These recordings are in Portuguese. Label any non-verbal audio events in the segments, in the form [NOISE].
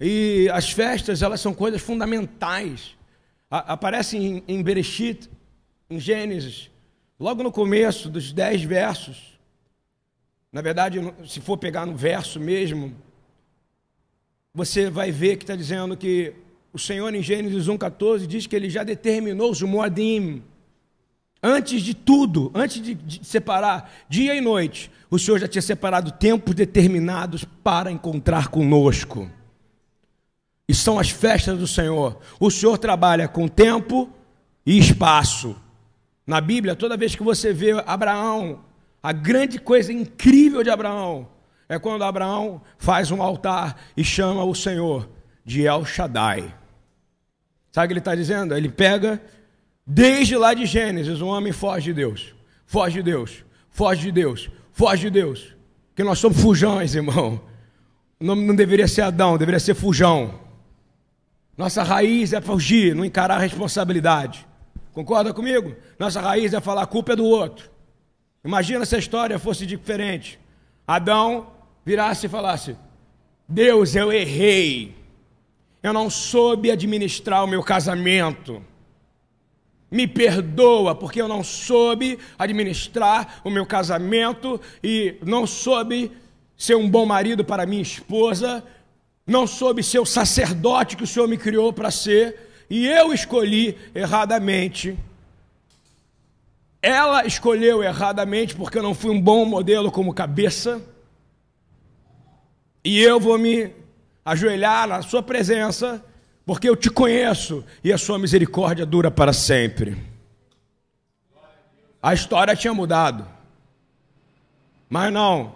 E as festas, elas são coisas fundamentais. Aparecem em, em Bereshit, em Gênesis, logo no começo dos dez versos. Na verdade, se for pegar no verso mesmo, você vai ver que está dizendo que o Senhor em Gênesis 1,14 diz que ele já determinou os Moadim. Antes de tudo, antes de, de, separar dia e noite, o Senhor já tinha separado tempos determinados para encontrar conosco. E são as festas do Senhor. O Senhor trabalha com tempo e espaço. Na Bíblia, toda vez que você vê Abraão, a grande coisa incrível de Abraão é quando Abraão faz um altar e chama o Senhor de El Shaddai. Sabe o que ele está dizendo? Ele pega, desde lá de Gênesis, um homem foge de Deus, foge de Deus, foge de Deus, foge de Deus. Que nós somos fujões, irmão. O nome não deveria ser Adão, deveria ser fujão. Nossa raiz é fugir, não encarar a responsabilidade. Concorda comigo? Nossa raiz é falar a culpa é do outro. Imagina se a história fosse diferente. Adão virasse e falasse: Deus, eu errei. Eu não soube administrar o meu casamento. Me perdoa, porque eu não soube administrar o meu casamento e não soube ser um bom marido para minha esposa, não soube ser o sacerdote que o Senhor me criou para ser, e eu escolhi erradamente. Ela escolheu erradamente porque eu não fui um bom modelo como cabeça. E eu vou me ajoelhar na Sua presença, porque eu te conheço e a Sua misericórdia dura para sempre. A história tinha mudado, mas não,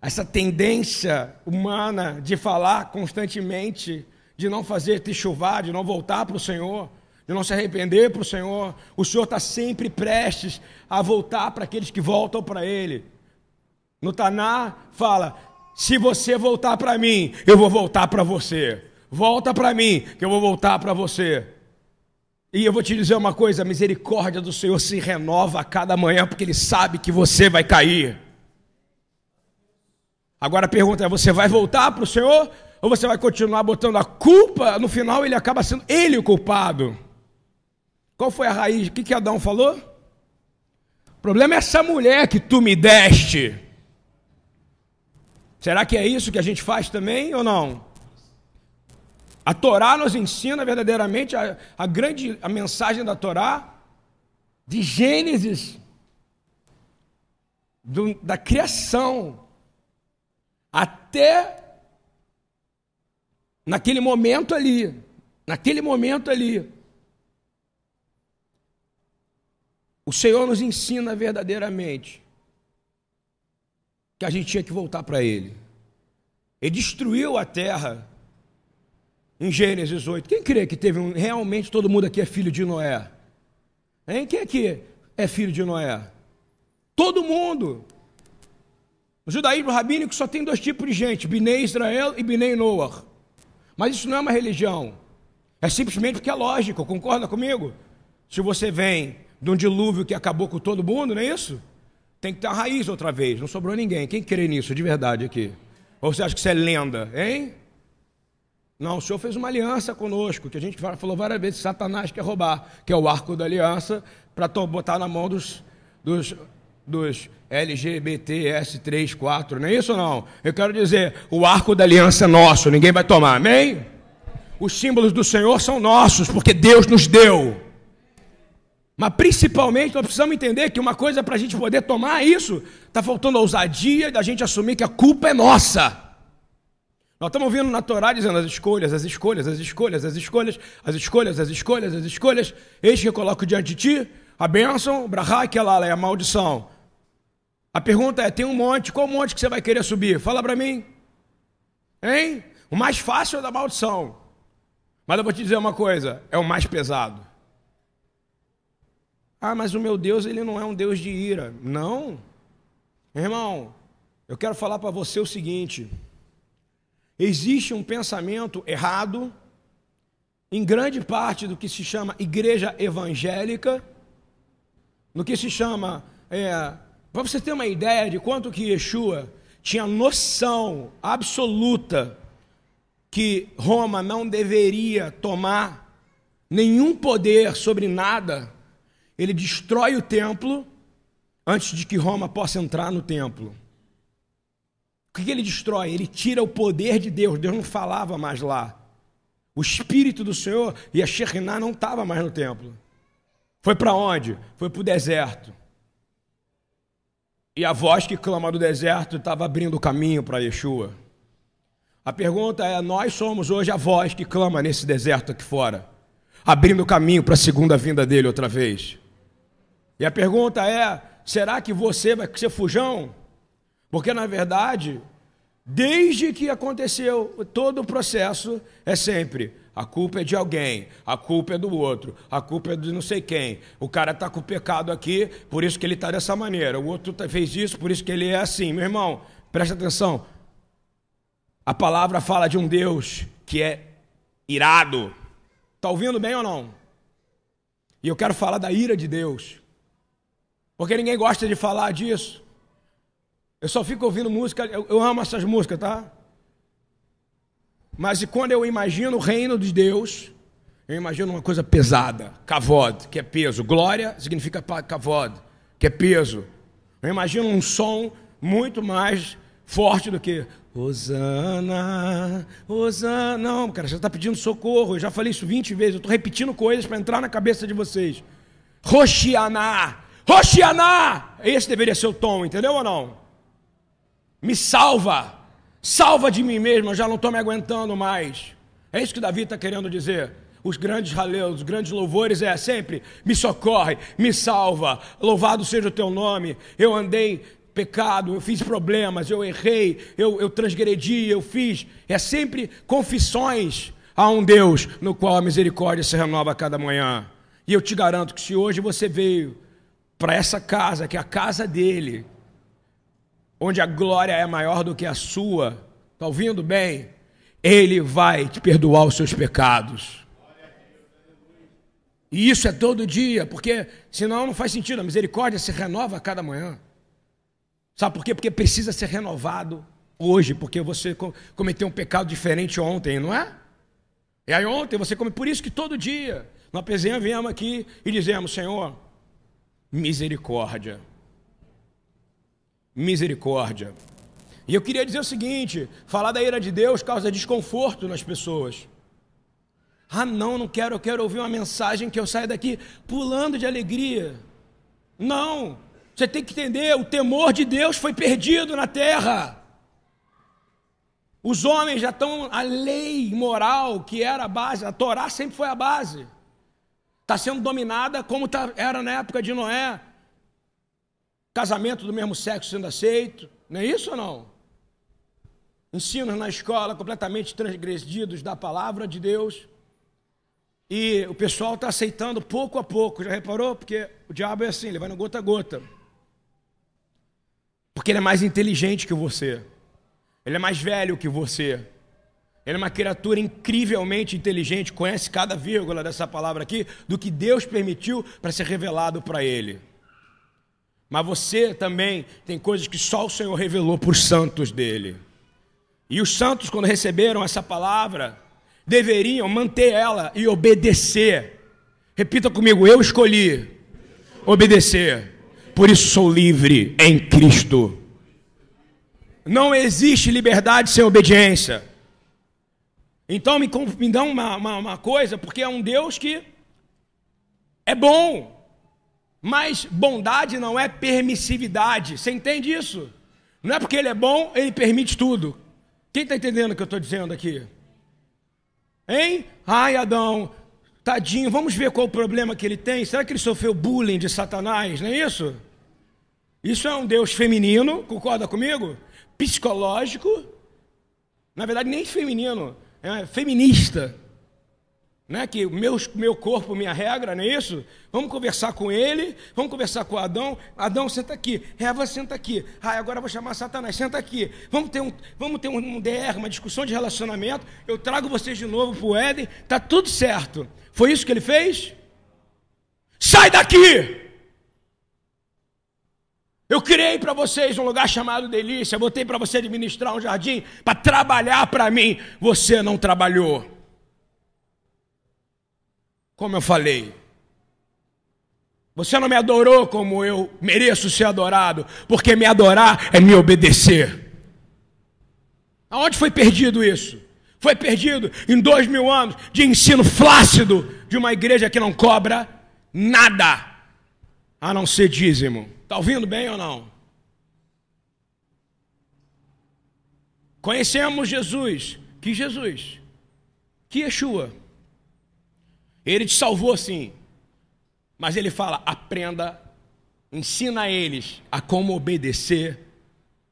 essa tendência humana de falar constantemente, de não fazer te chuvar, de não voltar para o Senhor, de não se arrepender para o Senhor, o Senhor está sempre prestes a voltar para aqueles que voltam para Ele. No Taná fala: se você voltar para mim, eu vou voltar para você. Volta para mim, que eu vou voltar para você. E eu vou te dizer uma coisa: a misericórdia do Senhor se renova a cada manhã, porque Ele sabe que você vai cair. Agora a pergunta é: você vai voltar para o Senhor? Ou você vai continuar botando a culpa? No final, ele acaba sendo ele o culpado. Qual foi a raiz? O que, que Adão falou? O problema é essa mulher que tu me deste. Será que é isso que a gente faz também ou não? A Torá nos ensina verdadeiramente a, a grande a mensagem da Torá, de Gênesis, do, da criação, até naquele momento ali, naquele momento ali. O Senhor nos ensina verdadeiramente que a gente tinha que voltar para Ele. Ele destruiu a terra em Gênesis 8. Quem crê que teve um, realmente todo mundo aqui é filho de Noé? Hein? Quem aqui é filho de Noé? Todo mundo. O judaísmo rabínico só tem dois tipos de gente: Binei Israel e Binei Noah. Mas isso não é uma religião. É simplesmente porque é lógico, concorda comigo? Se você vem de um dilúvio que acabou com todo mundo, não é isso? Tem que ter a raiz outra vez, não sobrou ninguém. Quem crê nisso de verdade aqui? Ou você acha que isso é lenda, hein? Não, o Senhor fez uma aliança conosco, que a gente falou várias vezes, Satanás quer roubar, que é o arco da aliança, para botar na mão dos, dos, dos LGBTS 3, 4, não é isso não? Eu quero dizer, o arco da aliança é nosso, ninguém vai tomar, amém? Os símbolos do Senhor são nossos, porque Deus nos deu. Mas principalmente nós precisamos entender que uma coisa para a gente poder tomar isso, está faltando ousadia da gente assumir que a culpa é nossa. Nós estamos ouvindo na Torá dizendo as escolhas, as escolhas, as escolhas, as escolhas, as escolhas, as escolhas, as escolhas. Eis que eu coloco diante de ti a bênção, brahá, que ela é a maldição. A pergunta é: tem um monte, qual monte que você vai querer subir? Fala para mim. Hein? O mais fácil é da maldição. Mas eu vou te dizer uma coisa: é o mais pesado. Ah, mas o meu Deus, ele não é um Deus de ira. Não. Irmão, eu quero falar para você o seguinte: existe um pensamento errado em grande parte do que se chama igreja evangélica, no que se chama. É, para você ter uma ideia de quanto que Yeshua tinha noção absoluta que Roma não deveria tomar nenhum poder sobre nada, ele destrói o templo antes de que Roma possa entrar no templo. O que ele destrói? Ele tira o poder de Deus. Deus não falava mais lá. O Espírito do Senhor e a Shekinah não estava mais no templo. Foi para onde? Foi para o deserto. E a voz que clama do deserto estava abrindo o caminho para Yeshua. A pergunta é: nós somos hoje a voz que clama nesse deserto aqui fora, abrindo o caminho para a segunda vinda dele outra vez. E a pergunta é: será que você vai ser fujão? Porque, na verdade, desde que aconteceu todo o processo, é sempre a culpa é de alguém, a culpa é do outro, a culpa é de não sei quem. O cara está com o pecado aqui, por isso que ele está dessa maneira. O outro tá, fez isso, por isso que ele é assim. Meu irmão, presta atenção. A palavra fala de um Deus que é irado. Está ouvindo bem ou não? E eu quero falar da ira de Deus. Porque ninguém gosta de falar disso. Eu só fico ouvindo música, eu, eu amo essas músicas, tá? Mas quando eu imagino o reino de Deus, eu imagino uma coisa pesada, kavod, que é peso. Glória significa kavod, que é peso. Eu imagino um som muito mais forte do que Osana, Osana. Não, cara, você está pedindo socorro. Eu já falei isso 20 vezes. Eu estou repetindo coisas para entrar na cabeça de vocês. Roshianá, Roshianá. Esse deveria ser o tom, entendeu ou não? Me salva. Salva de mim mesmo, eu já não estou me aguentando mais. É isso que Davi está querendo dizer. Os grandes raleus, os grandes louvores é sempre: me socorre, me salva, louvado seja o teu nome. Eu andei pecado, eu fiz problemas, eu errei, eu, eu transgredi, eu fiz. É sempre confissões a um Deus no qual a misericórdia se renova a cada manhã. E eu te garanto que se hoje você veio para essa casa, que é a casa dele, onde a glória é maior do que a sua, está ouvindo bem? Ele vai te perdoar os seus pecados. E isso é todo dia, porque senão não faz sentido. A misericórdia se renova a cada manhã. Sabe por quê? Porque precisa ser renovado hoje, porque você cometeu um pecado diferente ontem, não é? E aí ontem você come, por isso que todo dia nós viemos aqui e dizemos, Senhor, misericórdia misericórdia. E eu queria dizer o seguinte: falar da ira de Deus causa desconforto nas pessoas. Ah, não, não quero, eu quero ouvir uma mensagem que eu saia daqui pulando de alegria. Não, você tem que entender: o temor de Deus foi perdido na terra. Os homens já estão, a lei moral que era a base, a Torá sempre foi a base, está sendo dominada como tá, era na época de Noé casamento do mesmo sexo sendo aceito, não é isso ou não? Ensinos na escola completamente transgredidos da palavra de Deus. E o pessoal está aceitando pouco a pouco, já reparou? Porque o diabo é assim, ele vai no gota a gota. Porque ele é mais inteligente que você. Ele é mais velho que você. Ele é uma criatura incrivelmente inteligente, conhece cada vírgula dessa palavra aqui, do que Deus permitiu para ser revelado para ele. Mas você também tem coisas que só o Senhor revelou para os santos dele. E os santos, quando receberam essa palavra, deveriam manter ela e obedecer. Repita comigo: eu escolhi obedecer, por isso sou livre em Cristo. Não existe liberdade sem obediência. Então me, me dá uma, uma, uma coisa, porque é um Deus que é bom. Mas bondade não é permissividade. Você entende isso? Não é porque ele é bom, ele permite tudo. Quem está entendendo o que eu estou dizendo aqui? Hein? Ai, Adão, tadinho, vamos ver qual o problema que ele tem. Será que ele sofreu bullying de Satanás? Não é isso? Isso é um Deus feminino, concorda comigo? Psicológico. Na verdade, nem feminino, é feminista né, que meu, meu corpo, minha regra, não é isso? Vamos conversar com ele, vamos conversar com Adão. Adão, senta aqui. Eva, senta aqui. Ah, agora vou chamar Satanás, senta aqui. Vamos ter um, vamos ter um DR, uma discussão de relacionamento. Eu trago vocês de novo para o Éden. Está tudo certo. Foi isso que ele fez? Sai daqui! Eu criei para vocês um lugar chamado delícia, botei para você administrar um jardim para trabalhar para mim. Você não trabalhou. Como eu falei, você não me adorou como eu mereço ser adorado, porque me adorar é me obedecer. Aonde foi perdido isso? Foi perdido em dois mil anos de ensino flácido de uma igreja que não cobra nada a não ser dízimo. Está ouvindo bem ou não? Conhecemos Jesus. Que Jesus? Que Yeshua? Ele te salvou sim. Mas ele fala: aprenda, ensina eles a como obedecer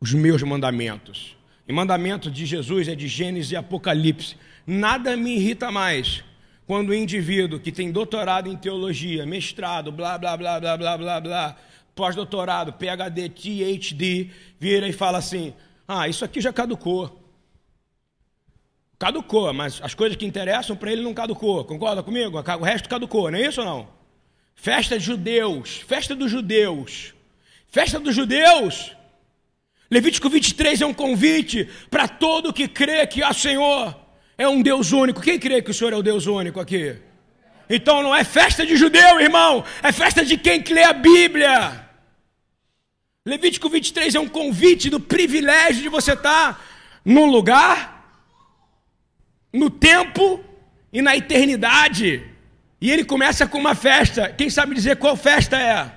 os meus mandamentos. E mandamento de Jesus é de Gênesis e Apocalipse. Nada me irrita mais quando o indivíduo que tem doutorado em teologia, mestrado, blá, blá, blá, blá, blá, blá, blá, pós-doutorado, PhD, THD, vira e fala assim: ah, isso aqui já caducou. Caducou, mas as coisas que interessam para ele não caducou. Concorda comigo? O resto caducou, não é isso ou não? Festa de judeus, festa dos judeus. Festa dos judeus. Levítico 23 é um convite para todo que crê que há Senhor é um Deus único. Quem crê que o Senhor é o Deus único aqui? Então não é festa de judeu, irmão, é festa de quem lê a Bíblia. Levítico 23 é um convite do privilégio de você estar num lugar, no tempo e na eternidade. E ele começa com uma festa. Quem sabe dizer qual festa é?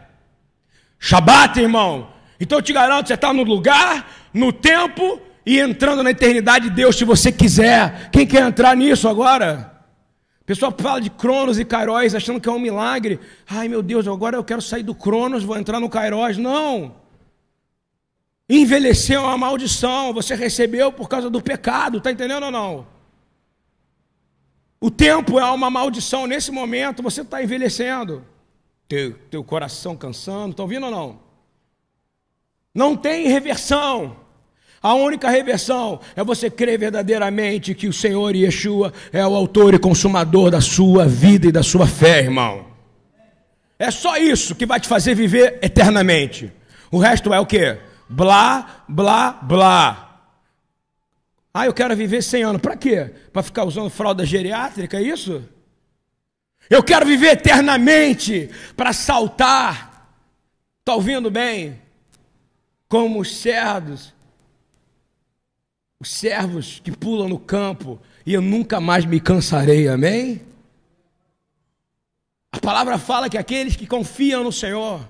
Shabat, irmão. Então eu te garanto, você está no lugar, no tempo e entrando na eternidade de Deus, se você quiser. Quem quer entrar nisso agora? Pessoal fala de Cronos e Kairos achando que é um milagre. Ai meu Deus, agora eu quero sair do Cronos, vou entrar no Kairos. Não. Envelhecer é uma maldição, você recebeu por causa do pecado, está entendendo ou não? O tempo é uma maldição, nesse momento você está envelhecendo, teu, teu coração cansando, está ouvindo ou não? Não tem reversão. A única reversão é você crer verdadeiramente que o Senhor Yeshua é o autor e consumador da sua vida e da sua fé, irmão. É só isso que vai te fazer viver eternamente. O resto é o quê? Blá, blá, blá. Ah, eu quero viver 100 anos. Para quê? Para ficar usando fralda geriátrica, é isso? Eu quero viver eternamente para saltar. Está ouvindo bem? Como os servos, os servos que pulam no campo, e eu nunca mais me cansarei, amém? A palavra fala que aqueles que confiam no Senhor,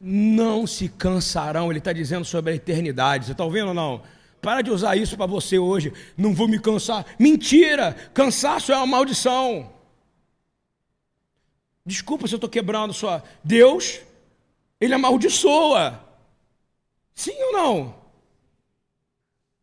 não se cansarão. Ele está dizendo sobre a eternidade. Você está ouvindo ou não? Para de usar isso para você hoje. Não vou me cansar. Mentira! Cansaço é uma maldição. Desculpa se eu estou quebrando sua. Deus, Ele amaldiçoa. Sim ou não?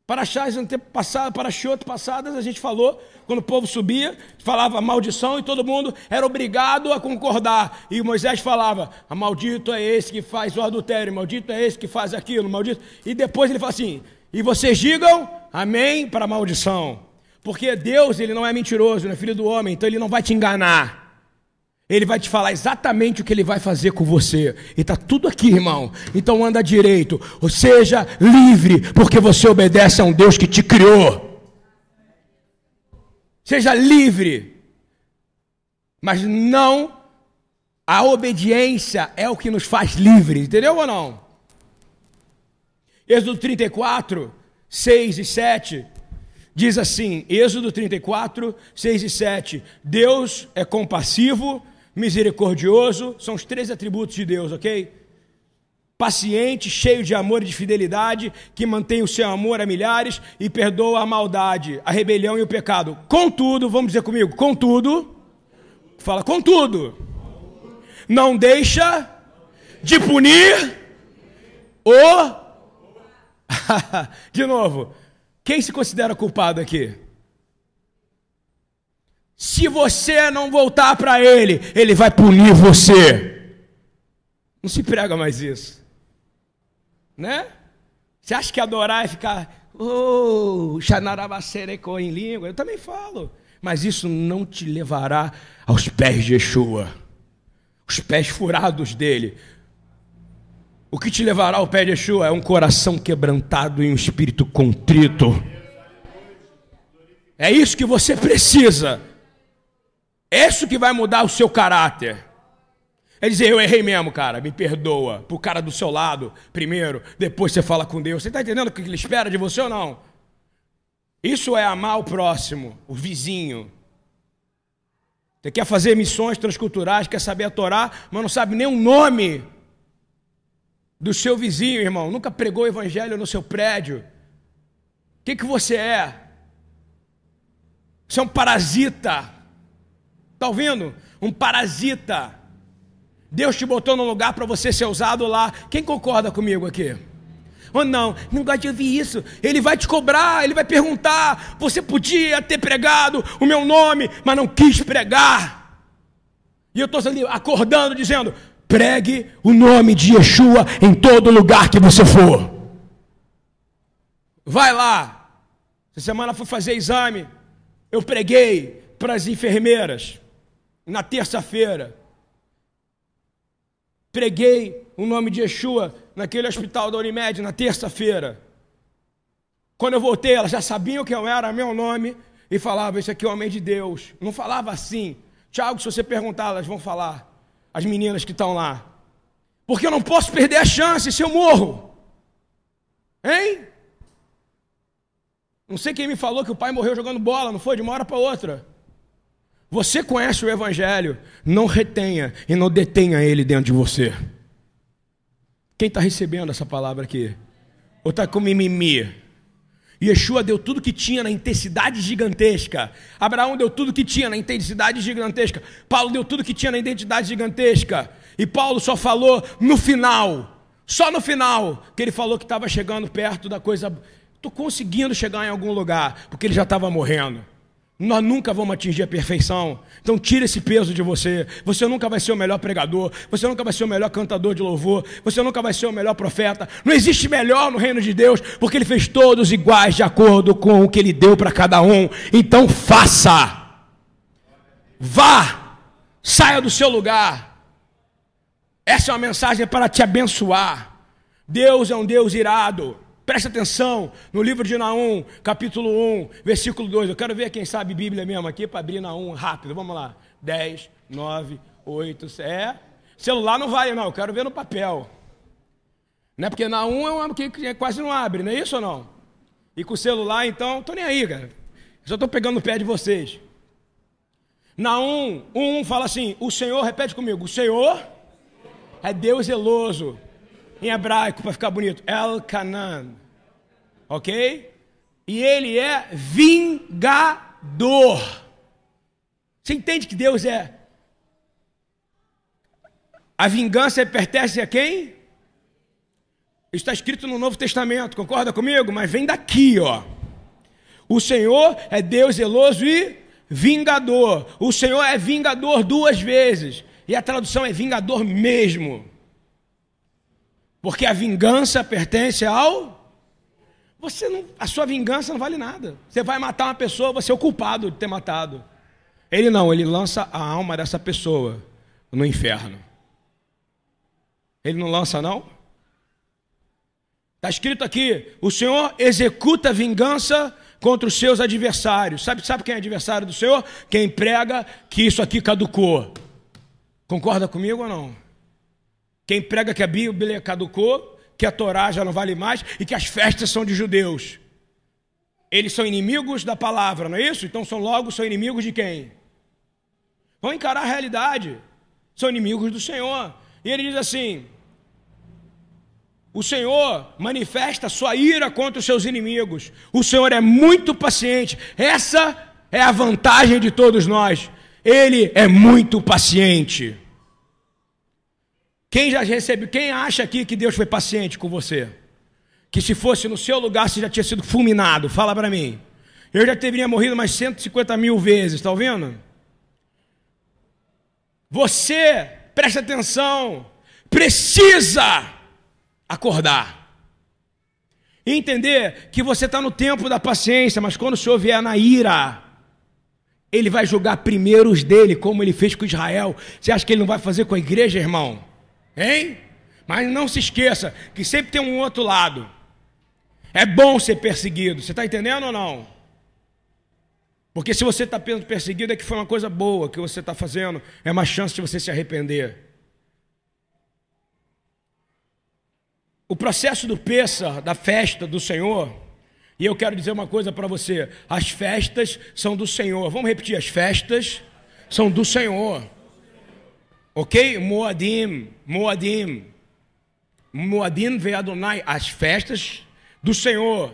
Para Chás passado, para Chioto passadas, a gente falou, quando o povo subia, falava maldição e todo mundo era obrigado a concordar. E Moisés falava: maldito é esse que faz o adultério, maldito é esse que faz aquilo, maldito. E depois ele fala assim: e vocês digam amém para a maldição. Porque Deus, ele não é mentiroso, não é filho do homem, então ele não vai te enganar. Ele vai te falar exatamente o que ele vai fazer com você. E está tudo aqui, irmão. Então anda direito. Ou seja, livre, porque você obedece a um Deus que te criou. Seja livre. Mas não a obediência é o que nos faz livres, entendeu ou não? Êxodo 34, 6 e 7 diz assim: Êxodo 34, 6 e 7. Deus é compassivo misericordioso, são os três atributos de Deus, ok? Paciente, cheio de amor e de fidelidade, que mantém o seu amor a milhares e perdoa a maldade, a rebelião e o pecado. Contudo, vamos dizer comigo, contudo, fala, contudo, não deixa de punir o. [LAUGHS] de novo, quem se considera culpado aqui? Se você não voltar para Ele, Ele vai punir você. Não se prega mais isso. Né? Você acha que adorar é ficar, oh, xanarabacereco em língua? Eu também falo. Mas isso não te levará aos pés de Yeshua, os pés furados dele. O que te levará ao pé de Yeshua é um coração quebrantado e um espírito contrito. É isso que você precisa. É isso que vai mudar o seu caráter. É dizer, eu errei mesmo, cara, me perdoa. Pro cara do seu lado, primeiro, depois você fala com Deus. Você está entendendo o que ele espera de você ou não? Isso é amar o próximo, o vizinho. Você quer fazer missões transculturais, quer saber a Torá, mas não sabe nem o nome do seu vizinho, irmão. Nunca pregou o evangelho no seu prédio. O que, que você é? Você é um parasita. Está ouvindo? Um parasita. Deus te botou no lugar para você ser usado lá. Quem concorda comigo aqui? Ou não, não gosta de ouvir isso. Ele vai te cobrar, ele vai perguntar. Você podia ter pregado o meu nome, mas não quis pregar. E eu estou acordando, dizendo: pregue o nome de Yeshua em todo lugar que você for. Vai lá. Essa semana fui fazer exame. Eu preguei para as enfermeiras na terça-feira preguei o nome de Yeshua naquele hospital da Unimed na terça-feira. Quando eu voltei, elas já sabiam que eu era meu nome e falavam: Esse aqui é o homem de Deus. Não falava assim. Tiago, se você perguntar, elas vão falar. As meninas que estão lá. Porque eu não posso perder a chance se eu morro. Hein? Não sei quem me falou que o pai morreu jogando bola, não foi? De uma hora para outra. Você conhece o Evangelho, não retenha e não detenha ele dentro de você. Quem está recebendo essa palavra aqui? Ou está com mimimi? Yeshua deu tudo que tinha na intensidade gigantesca. Abraão deu tudo que tinha na intensidade gigantesca. Paulo deu tudo que tinha na identidade gigantesca. E Paulo só falou no final, só no final, que ele falou que estava chegando perto da coisa. Estou conseguindo chegar em algum lugar, porque ele já estava morrendo. Nós nunca vamos atingir a perfeição. Então tira esse peso de você. Você nunca vai ser o melhor pregador, você nunca vai ser o melhor cantador de louvor, você nunca vai ser o melhor profeta. Não existe melhor no reino de Deus, porque ele fez todos iguais de acordo com o que ele deu para cada um. Então faça. Vá. Saia do seu lugar. Essa é uma mensagem para te abençoar. Deus é um Deus irado. Preste atenção no livro de Naum, capítulo 1, versículo 2. Eu quero ver quem sabe Bíblia mesmo aqui para abrir Naum rápido. Vamos lá. 10, 9, 8, é. Celular não vale, não. Eu quero ver no papel. Não é porque Naum é um que quase não abre, não é isso ou não? E com o celular, então, estou nem aí, cara. Só estou pegando o pé de vocês. Naum 1 fala assim: O Senhor, repete comigo, o Senhor é Deus zeloso em hebraico para ficar bonito, El Canan. Ok? E ele é vingador. Você entende que Deus é. A vingança pertence a quem? Está escrito no Novo Testamento, concorda comigo? Mas vem daqui, ó. O Senhor é Deus zeloso e vingador. O Senhor é vingador duas vezes. E a tradução é vingador mesmo. Porque a vingança pertence ao. Você não, a sua vingança não vale nada. Você vai matar uma pessoa, você é o culpado de ter matado. Ele não, ele lança a alma dessa pessoa no inferno. Ele não lança, não? Está escrito aqui: o Senhor executa vingança contra os seus adversários. Sabe, sabe quem é adversário do Senhor? Quem prega que isso aqui caducou. Concorda comigo ou não? Quem prega que a Bíblia caducou, que a Torá já não vale mais e que as festas são de judeus. Eles são inimigos da palavra, não é isso? Então são logo são inimigos de quem? Vão encarar a realidade. São inimigos do Senhor. E ele diz assim: O Senhor manifesta sua ira contra os seus inimigos. O Senhor é muito paciente. Essa é a vantagem de todos nós. Ele é muito paciente. Quem já recebeu, quem acha aqui que Deus foi paciente com você? Que se fosse no seu lugar, você já tinha sido fulminado. Fala para mim. Eu já teria morrido mais 150 mil vezes, está ouvindo? Você, preste atenção, precisa acordar. Entender que você está no tempo da paciência, mas quando o Senhor vier na ira, Ele vai julgar primeiro os dele, como Ele fez com Israel. Você acha que Ele não vai fazer com a igreja, irmão? Hein? Mas não se esqueça que sempre tem um outro lado. É bom ser perseguido. Você está entendendo ou não? Porque se você está sendo perseguido é que foi uma coisa boa que você está fazendo, é uma chance de você se arrepender. O processo do Pessa, da festa do Senhor, e eu quero dizer uma coisa para você: as festas são do Senhor. Vamos repetir: as festas são do Senhor. Ok? Moadim, Moadim. Moadim veio Adonai, as festas do Senhor.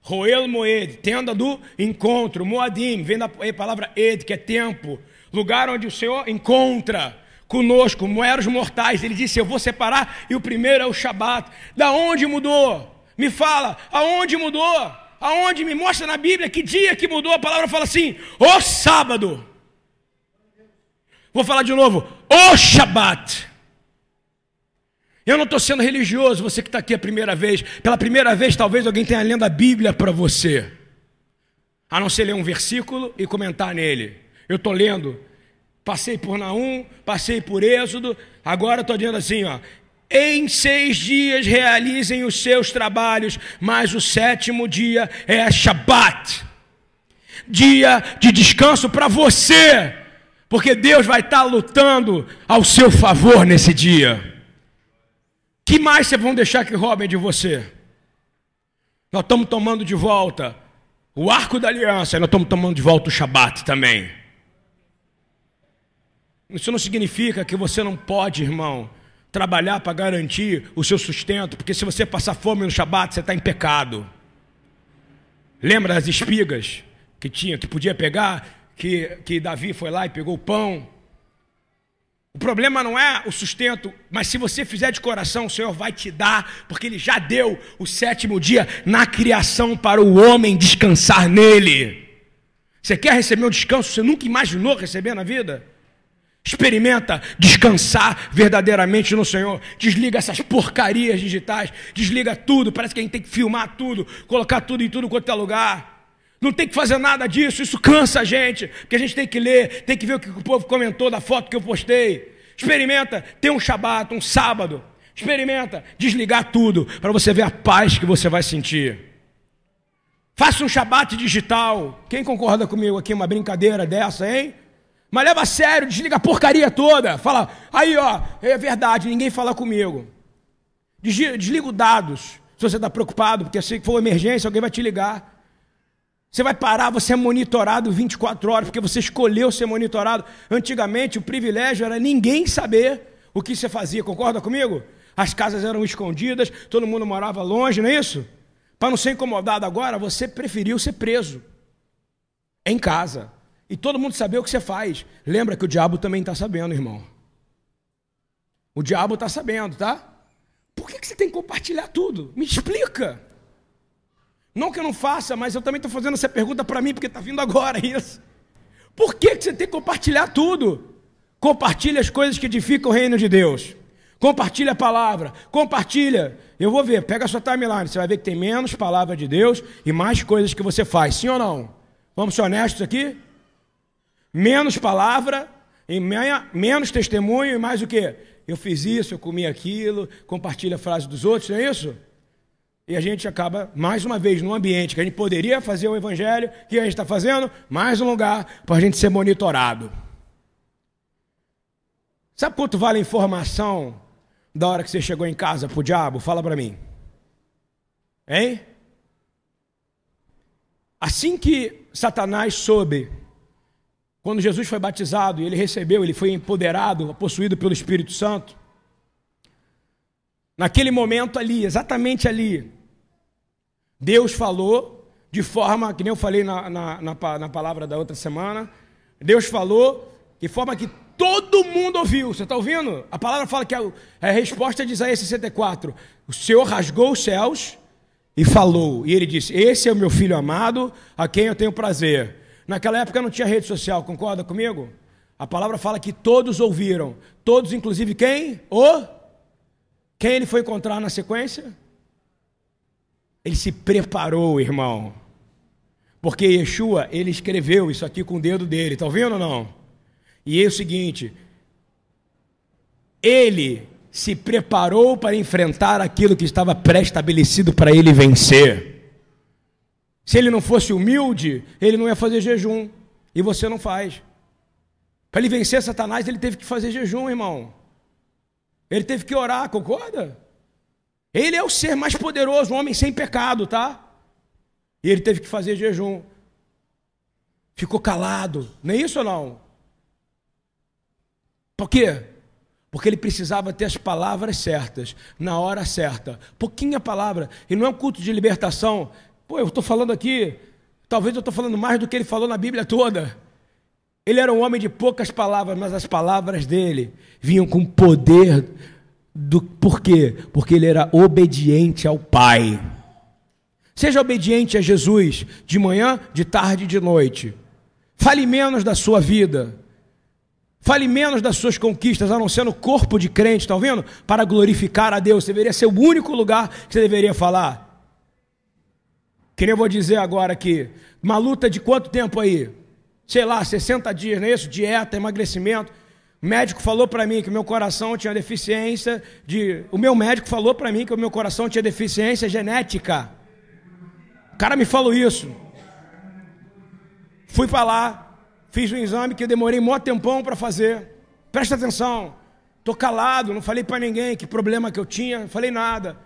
Roel Moed, tenda do encontro. Moadim, vem da palavra Ed, que é tempo. Lugar onde o Senhor encontra conosco, moeros mortais. Ele disse: Eu vou separar, e o primeiro é o Shabat. Da onde mudou? Me fala, aonde mudou? Aonde me mostra na Bíblia que dia que mudou? A palavra fala assim: o sábado. Vou falar de novo: o Shabat. Eu não estou sendo religioso, você que está aqui a primeira vez. Pela primeira vez, talvez alguém tenha lendo a Bíblia para você. A não ser ler um versículo e comentar nele. Eu estou lendo. Passei por Naum, passei por Êxodo, agora estou dizendo assim, ó. Em seis dias realizem os seus trabalhos, mas o sétimo dia é Shabat dia de descanso para você, porque Deus vai estar tá lutando ao seu favor nesse dia que mais vocês vão deixar que roubem de você? Nós estamos tomando de volta o arco da aliança, nós estamos tomando de volta o Shabat também. Isso não significa que você não pode, irmão, trabalhar para garantir o seu sustento, porque se você passar fome no Shabat, você está em pecado. Lembra das espigas que tinha, que podia pegar, que, que Davi foi lá e pegou o pão? O problema não é o sustento, mas se você fizer de coração, o Senhor vai te dar, porque Ele já deu o sétimo dia na criação para o homem descansar nele. Você quer receber um descanso que você nunca imaginou receber na vida? Experimenta descansar verdadeiramente no Senhor. Desliga essas porcarias digitais. Desliga tudo. Parece que a gente tem que filmar tudo, colocar tudo em tudo quanto é lugar. Não tem que fazer nada disso, isso cansa a gente, porque a gente tem que ler, tem que ver o que o povo comentou da foto que eu postei. Experimenta ter um shabat, um sábado. Experimenta desligar tudo para você ver a paz que você vai sentir. Faça um shabat digital. Quem concorda comigo aqui, uma brincadeira dessa, hein? Mas leva a sério, desliga a porcaria toda. Fala, aí ó, é verdade, ninguém fala comigo. Desliga os dados. Se você está preocupado, porque se for emergência, alguém vai te ligar. Você vai parar, você é monitorado 24 horas, porque você escolheu ser monitorado. Antigamente, o privilégio era ninguém saber o que você fazia, concorda comigo? As casas eram escondidas, todo mundo morava longe, não é isso? Para não ser incomodado agora, você preferiu ser preso em casa. E todo mundo saber o que você faz. Lembra que o diabo também está sabendo, irmão. O diabo está sabendo, tá? Por que você tem que compartilhar tudo? Me explica. Não que eu não faça, mas eu também estou fazendo essa pergunta para mim, porque está vindo agora [LAUGHS] isso. Por que, que você tem que compartilhar tudo? Compartilha as coisas que edificam o reino de Deus. Compartilha a palavra. Compartilha. Eu vou ver, pega a sua timeline. Você vai ver que tem menos palavra de Deus e mais coisas que você faz. Sim ou não? Vamos ser honestos aqui? Menos palavra, e menos testemunho e mais o que? Eu fiz isso, eu comi aquilo, compartilha a frase dos outros, não é isso? E a gente acaba, mais uma vez, num ambiente que a gente poderia fazer o evangelho, que a gente está fazendo? Mais um lugar para a gente ser monitorado. Sabe quanto vale a informação da hora que você chegou em casa para o diabo? Fala para mim. Hein? Assim que Satanás soube, quando Jesus foi batizado e ele recebeu, ele foi empoderado, possuído pelo Espírito Santo, Naquele momento ali, exatamente ali, Deus falou de forma, que nem eu falei na, na, na, na palavra da outra semana, Deus falou de forma que todo mundo ouviu. Você está ouvindo? A palavra fala que a, a resposta de Isaías 64: O Senhor rasgou os céus e falou. E ele disse: Esse é o meu filho amado, a quem eu tenho prazer. Naquela época não tinha rede social, concorda comigo? A palavra fala que todos ouviram, todos, inclusive quem? O quem ele foi encontrar na sequência? Ele se preparou, irmão. Porque Yeshua, ele escreveu isso aqui com o dedo dele, está ouvindo ou não? E é o seguinte: ele se preparou para enfrentar aquilo que estava pré-estabelecido para ele vencer. Se ele não fosse humilde, ele não ia fazer jejum. E você não faz. Para ele vencer Satanás, ele teve que fazer jejum, irmão. Ele teve que orar, concorda? Ele é o ser mais poderoso, o homem sem pecado, tá? E ele teve que fazer jejum. Ficou calado, não é isso ou não? Por quê? Porque ele precisava ter as palavras certas, na hora certa. Pouquinha palavra. E não é um culto de libertação. Pô, eu estou falando aqui, talvez eu estou falando mais do que ele falou na Bíblia toda. Ele era um homem de poucas palavras, mas as palavras dele vinham com poder. Do, por quê? Porque ele era obediente ao Pai. Seja obediente a Jesus de manhã, de tarde e de noite. Fale menos da sua vida. Fale menos das suas conquistas, a não ser no corpo de crente, está ouvindo? Para glorificar a Deus. Deveria ser o único lugar que você deveria falar. Que nem eu vou dizer agora aqui. Uma luta de quanto tempo aí? Sei lá, 60 dias, não é isso? Dieta, emagrecimento. O médico falou para mim que o meu coração tinha deficiência de. O meu médico falou para mim que o meu coração tinha deficiência genética. O cara me falou isso. Fui para lá, Fiz um exame que eu demorei um tempão para fazer. Presta atenção. Estou calado, não falei para ninguém que problema que eu tinha, não falei nada.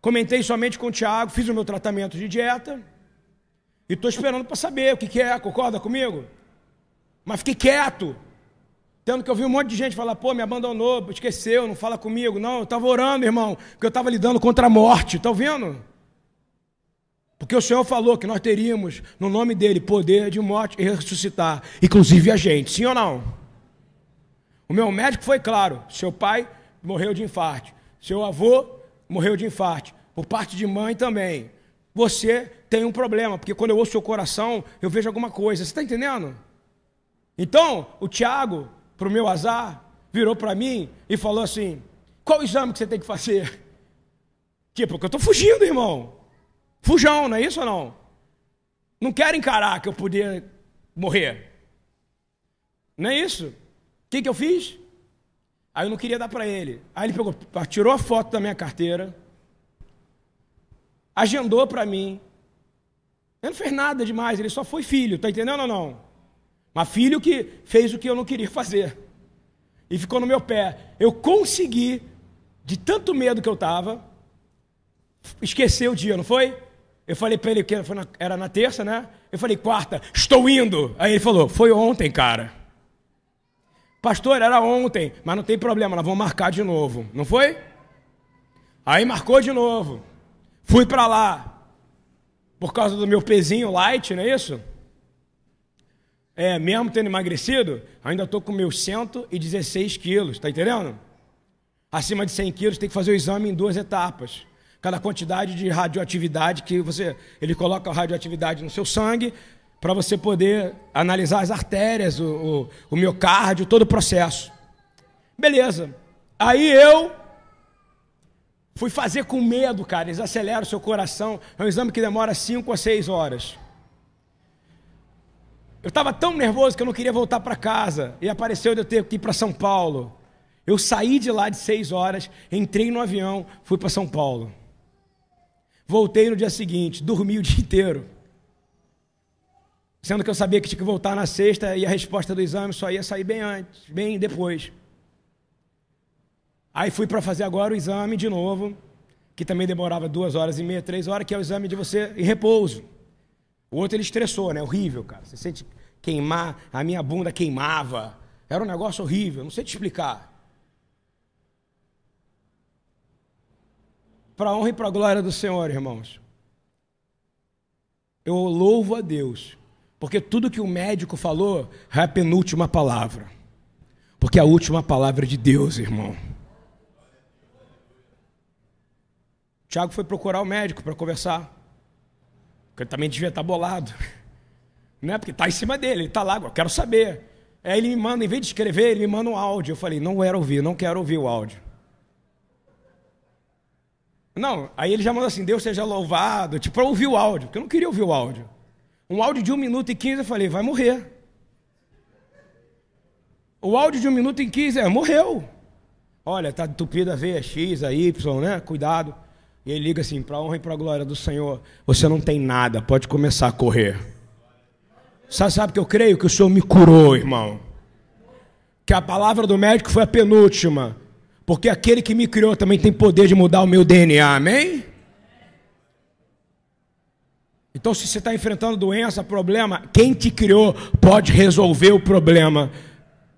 Comentei somente com o Tiago, fiz o meu tratamento de dieta. E estou esperando para saber o que, que é, concorda comigo? Mas fiquei quieto. Tendo que ouvir um monte de gente falar, pô, me abandonou, esqueceu, não fala comigo. Não, eu estava orando, irmão, porque eu estava lidando contra a morte, está ouvindo? Porque o Senhor falou que nós teríamos, no nome dele, poder de morte e ressuscitar, inclusive a gente, sim ou não? O meu médico foi claro: seu pai morreu de infarto, seu avô morreu de infarto, por parte de mãe também. Você tem um problema, porque quando eu ouço seu coração, eu vejo alguma coisa. Você está entendendo? Então, o Tiago, para o meu azar, virou para mim e falou assim: qual o exame que você tem que fazer? [LAUGHS] Tipo, porque eu estou fugindo, irmão. Fujão, não é isso ou não? Não quero encarar que eu podia morrer. Não é isso? O que, que eu fiz? Aí eu não queria dar para ele. Aí ele pegou, tirou a foto da minha carteira, agendou para mim. Ele não fez nada demais, ele só foi filho, tá entendendo ou não? Mas filho que fez o que eu não queria fazer. E ficou no meu pé. Eu consegui, de tanto medo que eu estava, esquecer o dia, não foi? Eu falei para ele que era na terça, né? Eu falei, quarta, estou indo. Aí ele falou, foi ontem, cara. Pastor, era ontem, mas não tem problema, nós vamos marcar de novo. Não foi? Aí marcou de novo. Fui para lá. Por causa do meu pezinho light, não é isso? É, mesmo tendo emagrecido, ainda estou com meus 116 quilos, tá entendendo? Acima de 100 quilos tem que fazer o exame em duas etapas cada quantidade de radioatividade que você. Ele coloca a radioatividade no seu sangue para você poder analisar as artérias, o, o, o miocárdio, todo o processo. Beleza. Aí eu fui fazer com medo, cara. Eles aceleram o seu coração. É um exame que demora 5 a 6 horas. Eu estava tão nervoso que eu não queria voltar para casa. E apareceu de eu ter que ir para São Paulo. Eu saí de lá de 6 horas, entrei no avião, fui para São Paulo. Voltei no dia seguinte, dormi o [LAUGHS] dia inteiro. Sendo que eu sabia que tinha que voltar na sexta e a resposta do exame só ia sair bem antes, bem depois. Aí fui para fazer agora o exame de novo, que também demorava duas horas e meia, três horas, que é o exame de você em repouso. O outro ele estressou, né? Horrível, cara. Você sente queimar, a minha bunda queimava. Era um negócio horrível, não sei te explicar. para honra e para glória do Senhor, irmãos. Eu louvo a Deus, porque tudo que o médico falou é a penúltima palavra. Porque a última palavra é de Deus, irmão. Tiago foi procurar o médico para conversar. Porque ele também devia estar bolado. [LAUGHS] Não é porque está em cima dele, ele está lá, eu quero saber. Aí ele me manda, em vez de escrever, ele me manda um áudio. Eu falei, não quero ouvir, não quero ouvir o áudio. Não, aí ele já mandou assim, Deus seja louvado, tipo, para ouvir o áudio, porque eu não queria ouvir o áudio. Um áudio de 1 minuto e 15, eu falei, vai morrer. O áudio de 1 minuto e 15, é, morreu. Olha, tá entupida a veia X, a Y, né? Cuidado. E ele liga assim, para a honra e para a glória do Senhor, você não tem nada, pode começar a correr. Sabe, sabe que eu creio que o Senhor me curou, irmão? Que a palavra do médico foi a penúltima. Porque aquele que me criou também tem poder de mudar o meu DNA, amém? Então, se você está enfrentando doença, problema, quem te criou pode resolver o problema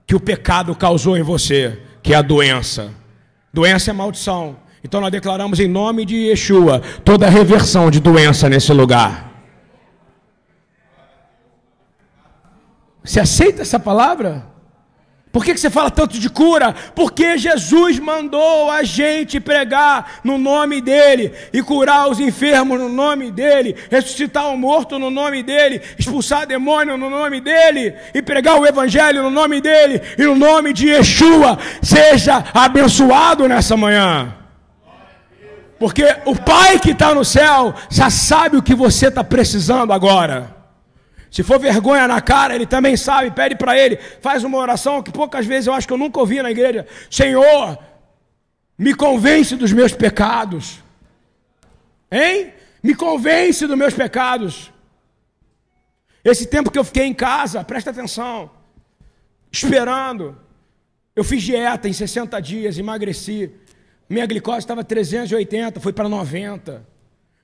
que o pecado causou em você, que é a doença. Doença é maldição. Então nós declaramos em nome de Yeshua toda reversão de doença nesse lugar. Você aceita essa palavra? Por que, que você fala tanto de cura? Porque Jesus mandou a gente pregar no nome dEle e curar os enfermos no nome dEle, ressuscitar o morto no nome dEle, expulsar demônio no nome dEle e pregar o Evangelho no nome dEle e no nome de Yeshua. Seja abençoado nessa manhã. Porque o Pai que está no céu já sabe o que você está precisando agora. Se for vergonha na cara, ele também sabe, pede para ele, faz uma oração que poucas vezes eu acho que eu nunca ouvi na igreja. Senhor, me convence dos meus pecados. Hein? Me convence dos meus pecados. Esse tempo que eu fiquei em casa, presta atenção, esperando. Eu fiz dieta em 60 dias, emagreci. Minha glicose estava 380, foi para 90.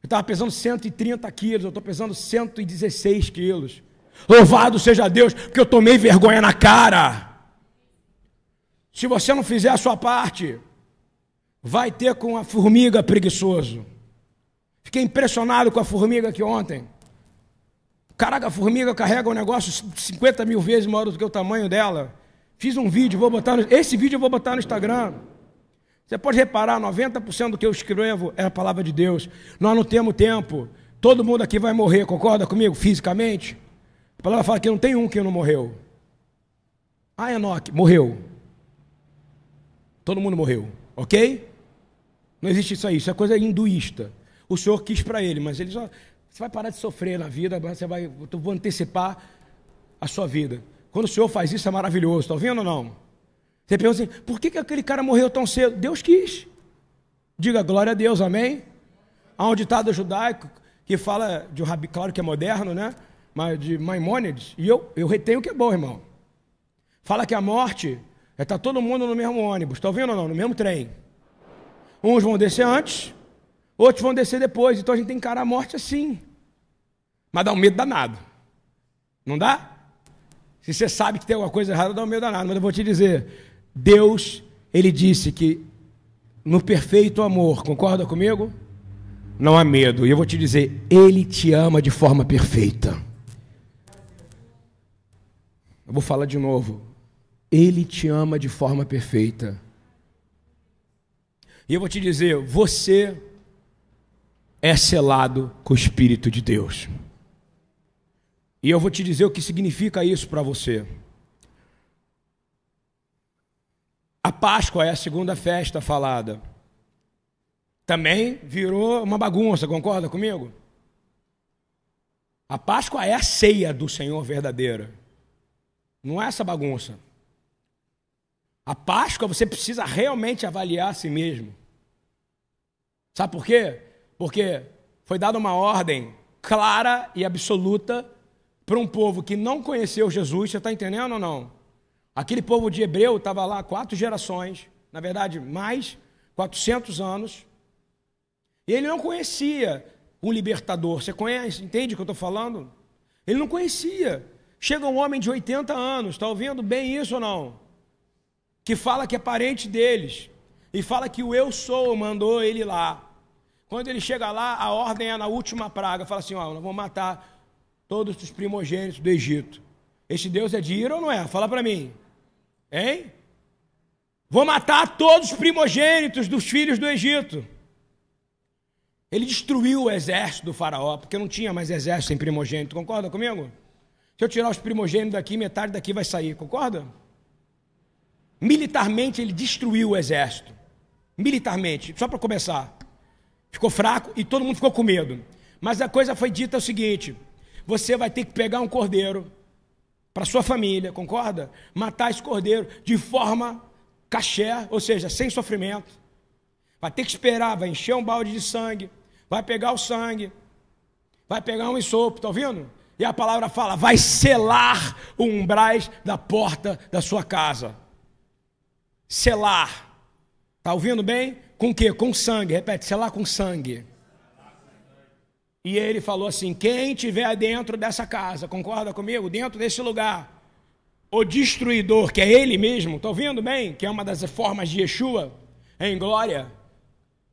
Eu estava pesando 130 quilos, eu estou pesando 116 quilos. Louvado seja Deus, porque eu tomei vergonha na cara. Se você não fizer a sua parte, vai ter com a formiga preguiçoso. Fiquei impressionado com a formiga aqui ontem. Caraca, a formiga carrega um negócio 50 mil vezes maior do que o tamanho dela. Fiz um vídeo, vou botar no, esse vídeo eu vou botar no Instagram. Você pode reparar, 90% do que eu escrevo é a palavra de Deus. Nós não temos tempo. Todo mundo aqui vai morrer, concorda comigo, fisicamente? A palavra fala que não tem um que não morreu. Ah, Enoque, morreu. Todo mundo morreu, ok? Não existe isso aí, isso é coisa hinduísta. O Senhor quis para ele, mas ele só. Você vai parar de sofrer na vida, você vai. Eu vou antecipar a sua vida. Quando o Senhor faz isso, é maravilhoso, está ouvindo ou não? Você pensa assim, por que, que aquele cara morreu tão cedo? Deus quis. Diga glória a Deus, amém? Há um ditado judaico que fala de um rabi, claro que é moderno, né? Mas de Maimônides, e eu, eu retenho o que é bom, irmão. Fala que a morte é tá todo mundo no mesmo ônibus, está ouvindo ou não? No mesmo trem. Uns vão descer antes, outros vão descer depois, então a gente tem que encarar a morte assim. Mas dá um medo danado. Não dá? Se você sabe que tem alguma coisa errada, dá um medo danado. Mas eu vou te dizer, Deus, ele disse que no perfeito amor, concorda comigo? Não há medo. E eu vou te dizer, ele te ama de forma perfeita. Eu vou falar de novo. Ele te ama de forma perfeita. E eu vou te dizer, você é selado com o Espírito de Deus. E eu vou te dizer o que significa isso para você. A Páscoa é a segunda festa falada. Também virou uma bagunça, concorda comigo? A Páscoa é a ceia do Senhor verdadeira. Não é essa bagunça. A Páscoa você precisa realmente avaliar a si mesmo. Sabe por quê? Porque foi dada uma ordem clara e absoluta para um povo que não conheceu Jesus. Você está entendendo ou não? Aquele povo de Hebreu estava lá quatro gerações, na verdade, mais 400 anos. E ele não conhecia um libertador. Você conhece, entende o que eu estou falando? Ele não conhecia. Chega um homem de 80 anos, está ouvindo bem isso ou não? Que fala que é parente deles. E fala que o eu sou mandou ele lá. Quando ele chega lá, a ordem é na última praga. Fala assim: ó, nós vamos matar todos os primogênitos do Egito. Este Deus é de ira ou não é? Fala para mim. Hein? Vou matar todos os primogênitos dos filhos do Egito. Ele destruiu o exército do faraó, porque não tinha mais exército sem primogênito. Concorda comigo? Se eu tirar os primogênitos daqui, metade daqui vai sair. Concorda? Militarmente ele destruiu o exército. Militarmente, só para começar. Ficou fraco e todo mundo ficou com medo. Mas a coisa foi dita o seguinte: você vai ter que pegar um cordeiro para sua família, concorda? Matar esse cordeiro de forma caché, ou seja, sem sofrimento. Vai ter que esperar, vai encher um balde de sangue, vai pegar o sangue, vai pegar um ensopo, tá ouvindo? E a palavra fala: vai selar o umbrais da porta da sua casa. Selar. Tá ouvindo bem? Com o quê? Com sangue. Repete, selar com sangue. E ele falou assim: quem tiver dentro dessa casa, concorda comigo? Dentro desse lugar, o destruidor, que é ele mesmo, está ouvindo bem? Que é uma das formas de Yeshua em glória.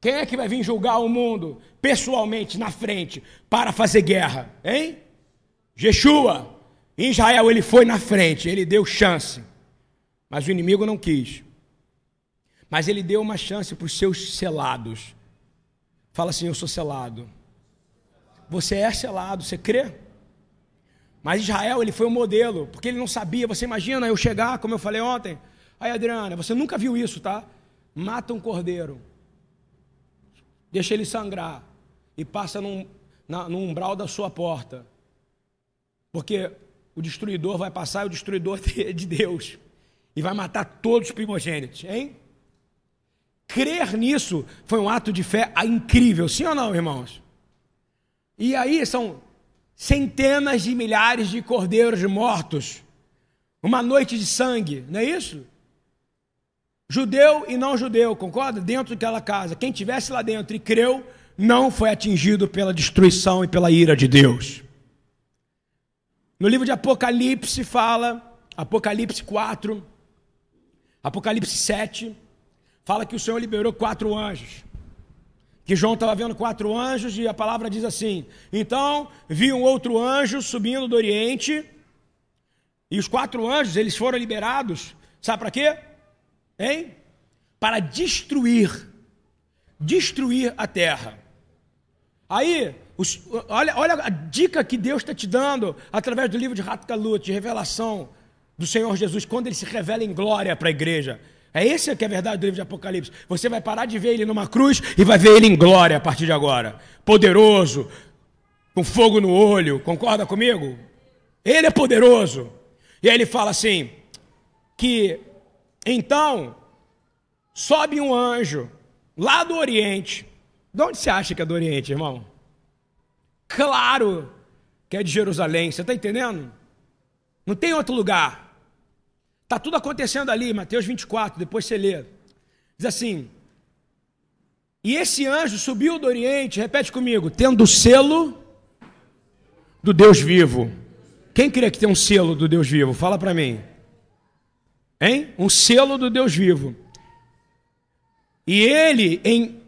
Quem é que vai vir julgar o mundo pessoalmente na frente para fazer guerra? Hein? Yeshua. Em Israel ele foi na frente, ele deu chance. Mas o inimigo não quis. Mas ele deu uma chance para os seus selados. Fala assim: Eu sou selado. Você é selado, você crê? Mas Israel, ele foi um modelo, porque ele não sabia. Você imagina eu chegar, como eu falei ontem. Aí, Adriana, você nunca viu isso, tá? Mata um cordeiro, deixa ele sangrar e passa num, na, no umbral da sua porta. Porque o destruidor vai passar e o destruidor [LAUGHS] é de Deus. E vai matar todos os primogênitos, hein? Crer nisso foi um ato de fé incrível, sim ou não, irmãos? E aí são centenas de milhares de cordeiros mortos. Uma noite de sangue, não é isso? Judeu e não judeu, concorda? Dentro daquela casa. Quem tivesse lá dentro e creu, não foi atingido pela destruição e pela ira de Deus. No livro de Apocalipse fala, Apocalipse 4, Apocalipse 7, fala que o Senhor liberou quatro anjos. Que João estava vendo quatro anjos e a palavra diz assim: Então vi um outro anjo subindo do Oriente, e os quatro anjos eles foram liberados, sabe para quê? Hein? Para destruir, destruir a terra. Aí os, olha, olha a dica que Deus está te dando através do livro de Ratkalut, de revelação do Senhor Jesus, quando ele se revela em glória para a igreja. É esse que é a verdade do livro de Apocalipse. Você vai parar de ver ele numa cruz e vai ver ele em glória a partir de agora. Poderoso, com fogo no olho. Concorda comigo? Ele é poderoso. E aí ele fala assim: que então sobe um anjo lá do Oriente. De onde você acha que é do Oriente, irmão? claro que é de Jerusalém. Você está entendendo? Não tem outro lugar. Está tudo acontecendo ali, Mateus 24, depois você lê. Diz assim: E esse anjo subiu do Oriente, repete comigo, tendo o selo do Deus vivo. Quem queria que tem um selo do Deus vivo? Fala para mim. Hein? Um selo do Deus vivo. E ele, em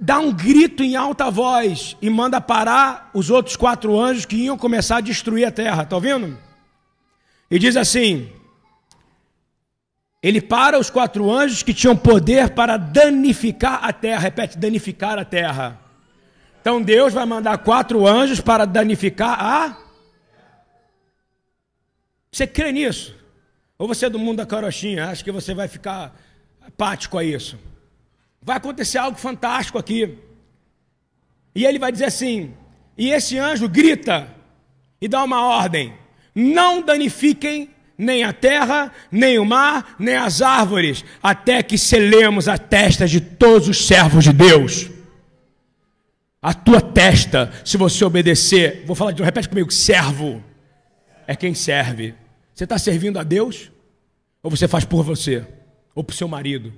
dá um grito em alta voz e manda parar os outros quatro anjos que iam começar a destruir a terra. Está ouvindo? E diz assim: Ele para os quatro anjos que tinham poder para danificar a terra. Repete, danificar a terra. Então Deus vai mandar quatro anjos para danificar a. Você crê nisso? Ou você é do mundo da carochinha? Acha que você vai ficar apático a isso? vai acontecer algo fantástico aqui. E ele vai dizer assim: e esse anjo grita e dá uma ordem: não danifiquem nem a terra, nem o mar, nem as árvores, até que selemos a testa de todos os servos de Deus. A tua testa, se você obedecer, vou falar de novo, repete comigo: servo é quem serve. Você está servindo a Deus? Ou você faz por você? Ou por seu marido?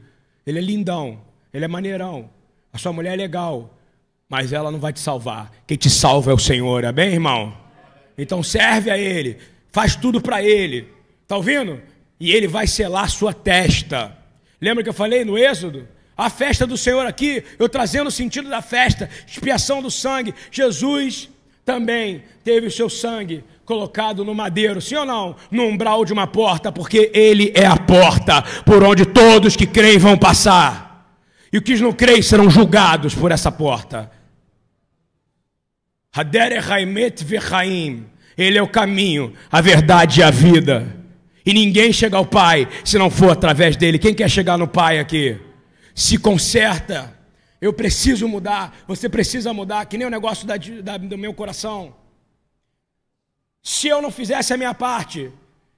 Ele é lindão, ele é maneirão, a sua mulher é legal, mas ela não vai te salvar. Quem te salva é o Senhor, bem, irmão? Então serve a Ele, faz tudo para Ele, tá ouvindo? E Ele vai selar sua testa. Lembra que eu falei no Êxodo? A festa do Senhor aqui, eu trazendo o sentido da festa, expiação do sangue. Jesus também teve o seu sangue colocado no madeiro, sim ou não? No umbral de uma porta, porque Ele é a porta por onde todos que creem vão passar. E os que não creem serão julgados por essa porta. Ele é o caminho, a verdade e a vida. E ninguém chega ao Pai se não for através dele. Quem quer chegar no Pai aqui? Se conserta. Eu preciso mudar. Você precisa mudar. Que nem o negócio da, da, do meu coração. Se eu não fizesse a minha parte,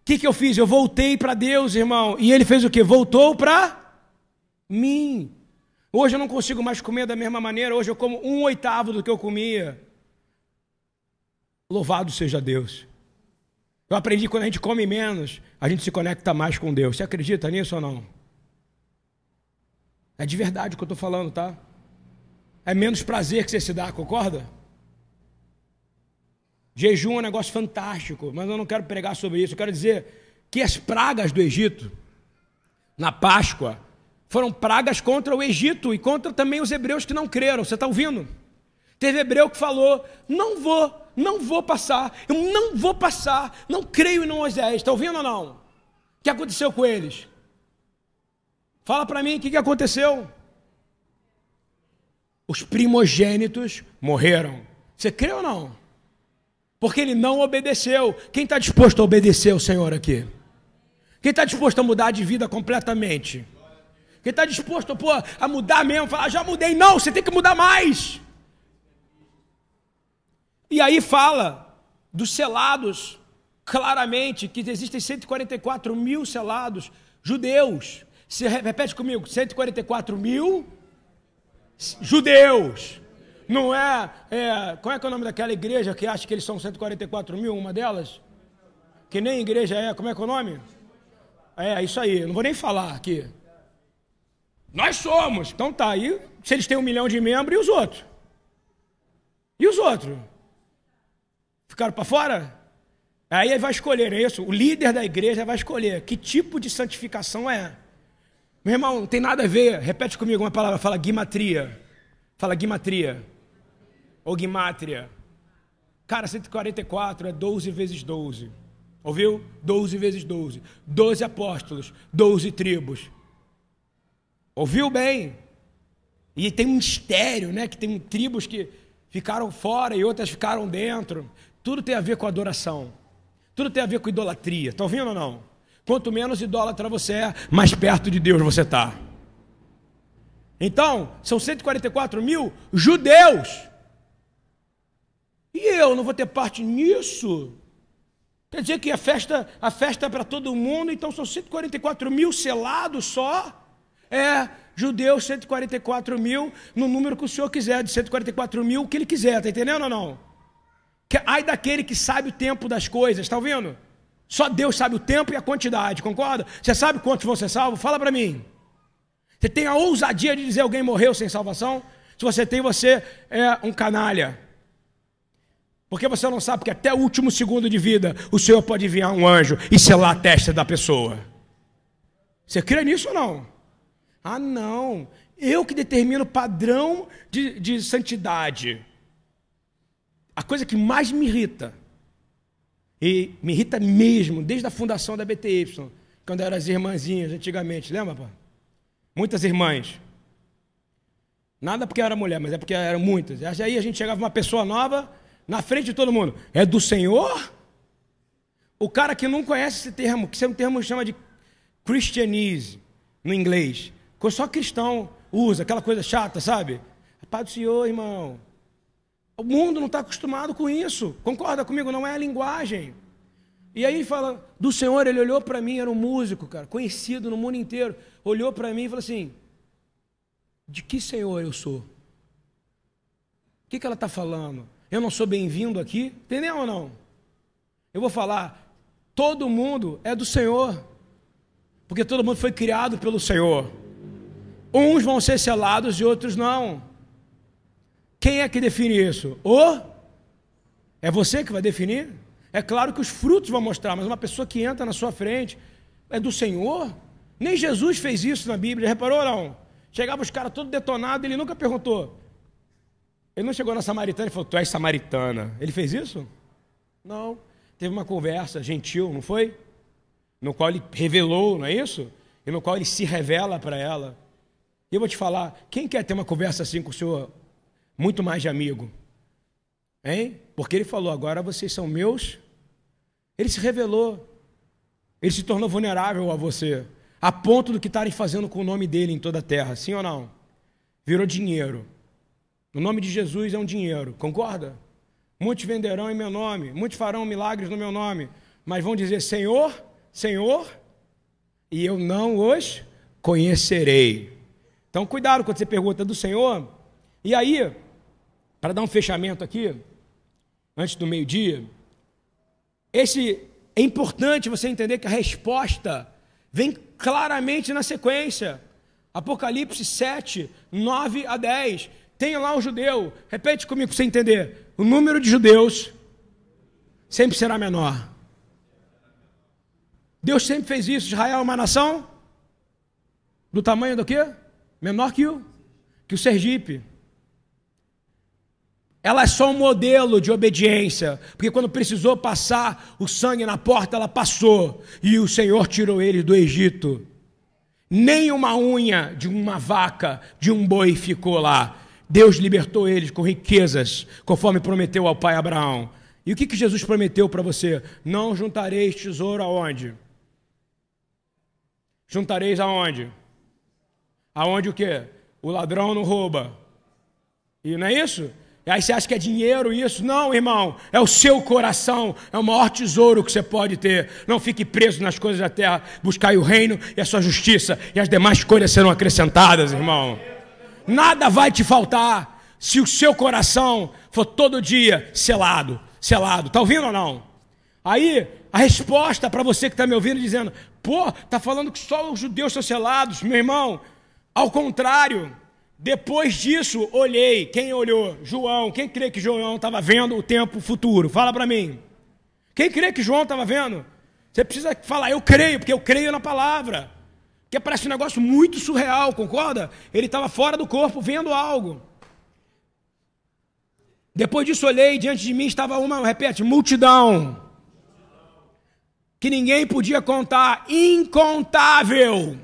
que, que eu fiz? Eu voltei para Deus, irmão. E ele fez o que? Voltou para mim. Hoje eu não consigo mais comer da mesma maneira. Hoje eu como um oitavo do que eu comia. Louvado seja Deus. Eu aprendi que quando a gente come menos, a gente se conecta mais com Deus. Você acredita nisso ou não? É de verdade o que eu estou falando, tá? É menos prazer que você se dá, concorda? Jejum é um negócio fantástico, mas eu não quero pregar sobre isso. Eu quero dizer que as pragas do Egito, na Páscoa, foram pragas contra o Egito e contra também os hebreus que não creram. Você está ouvindo? Teve hebreu que falou: Não vou, não vou passar, eu não vou passar, não creio em Moisés. Está ouvindo ou não? O que aconteceu com eles? Fala para mim o que, que aconteceu. Os primogênitos morreram. Você crê ou não? Porque ele não obedeceu. Quem está disposto a obedecer o Senhor aqui? Quem está disposto a mudar de vida completamente? Quem está disposto pô, a mudar mesmo, falar, já mudei. Não, você tem que mudar mais. E aí fala dos selados, claramente, que existem 144 mil selados judeus. Você repete comigo, 144 mil judeus. Não é, é. Qual é, é o nome daquela igreja que acha que eles são 144 mil, uma delas? Que nem igreja é. Como é que é o nome? É, isso aí. Não vou nem falar aqui. Nós somos. Então tá. E se eles têm um milhão de membros, e os outros? E os outros? Ficaram para fora? Aí vai escolher, é isso? O líder da igreja vai escolher que tipo de santificação é. Meu irmão, não tem nada a ver. Repete comigo uma palavra, fala guimatria. Fala guimatria. Ou guimátria. Cara, 144 é 12 vezes 12. Ouviu? 12 vezes 12. 12 apóstolos, 12 tribos. Ouviu bem? E tem um mistério, né? Que tem tribos que ficaram fora e outras ficaram dentro. Tudo tem a ver com adoração. Tudo tem a ver com idolatria. Está ouvindo ou não? Quanto menos idólatra você é, mais perto de Deus você está. Então, são 144 mil judeus. E eu não vou ter parte nisso? Quer dizer que a festa, a festa é para todo mundo, então são 144 mil selados só? É, judeus 144 mil, no número que o senhor quiser, de 144 mil, o que ele quiser, tá entendendo ou não? Que, ai daquele que sabe o tempo das coisas, está ouvindo? Só Deus sabe o tempo e a quantidade, concorda? Você sabe quantos vão ser salvos? Fala para mim. Você tem a ousadia de dizer alguém morreu sem salvação? Se você tem, você é um canalha. Porque você não sabe que até o último segundo de vida o Senhor pode enviar um anjo e selar a testa da pessoa. Você crê nisso ou não? Ah, não. Eu que determino o padrão de, de santidade. A coisa que mais me irrita, e me irrita mesmo, desde a fundação da BTY, quando eram as irmãzinhas antigamente, lembra? Muitas irmãs. Nada porque era mulher, mas é porque eram muitas. Aí a gente chegava uma pessoa nova, na frente de todo mundo. É do Senhor? O cara que não conhece esse termo, que um termo chama de Christianese, no inglês. Só cristão usa, aquela coisa chata, sabe? Pai do Senhor, irmão. O mundo não está acostumado com isso. Concorda comigo? Não é a linguagem. E aí fala, do Senhor, ele olhou para mim, era um músico, cara, conhecido no mundo inteiro. Olhou para mim e falou assim: De que Senhor eu sou? O que, que ela está falando? Eu não sou bem-vindo aqui? Entendeu ou não? Eu vou falar, todo mundo é do Senhor. Porque todo mundo foi criado pelo Senhor. Uns vão ser selados e outros não. Quem é que define isso? O? É você que vai definir? É claro que os frutos vão mostrar, mas uma pessoa que entra na sua frente é do Senhor. Nem Jesus fez isso na Bíblia, reparou não? Chegava os caras todos detonados, ele nunca perguntou. Ele não chegou na samaritana e falou: Tu és samaritana. Ele fez isso? Não. Teve uma conversa gentil, não foi? No qual ele revelou, não é isso? E no qual ele se revela para ela. E eu vou te falar: quem quer ter uma conversa assim com o senhor muito mais de amigo. Hein? Porque ele falou: agora vocês são meus. Ele se revelou. Ele se tornou vulnerável a você. A ponto do que estarem fazendo com o nome dele em toda a terra. Sim ou não? Virou dinheiro. O nome de Jesus é um dinheiro. Concorda? Muitos venderão em meu nome. Muitos farão milagres no meu nome. Mas vão dizer: Senhor, Senhor, e eu não os conhecerei. Então, cuidado quando você pergunta do Senhor. E aí, para dar um fechamento aqui, antes do meio-dia, esse é importante você entender que a resposta vem claramente na sequência. Apocalipse 7, 9 a 10. Tem lá um judeu, repete comigo para você entender. O número de judeus sempre será menor. Deus sempre fez isso. Israel é uma nação do tamanho do quê? Menor que o, que o Sergipe. Ela é só um modelo de obediência, porque quando precisou passar o sangue na porta, ela passou, e o Senhor tirou eles do Egito. Nem uma unha de uma vaca, de um boi ficou lá. Deus libertou eles com riquezas, conforme prometeu ao pai Abraão. E o que, que Jesus prometeu para você? Não juntareis tesouro aonde? Juntareis aonde? Aonde o quê? O ladrão não rouba. E não é isso? Aí você acha que é dinheiro isso? Não, irmão. É o seu coração. É o maior tesouro que você pode ter. Não fique preso nas coisas da terra. Buscai o reino e a sua justiça. E as demais coisas serão acrescentadas, irmão. Nada vai te faltar se o seu coração for todo dia selado. Selado. Está ouvindo ou não? Aí, a resposta para você que está me ouvindo dizendo: pô, está falando que só os judeus são selados. Meu irmão, ao contrário. Depois disso, olhei. Quem olhou? João. Quem crê que João estava vendo o tempo futuro? Fala para mim. Quem crê que João estava vendo? Você precisa falar, eu creio, porque eu creio na palavra. Que parece um negócio muito surreal, concorda? Ele estava fora do corpo vendo algo. Depois disso, olhei, diante de mim estava uma, repete, multidão. Que ninguém podia contar, incontável